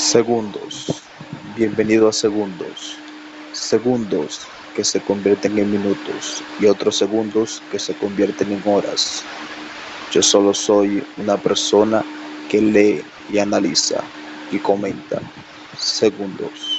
Segundos. Bienvenido a segundos. Segundos que se convierten en minutos y otros segundos que se convierten en horas. Yo solo soy una persona que lee y analiza y comenta. Segundos.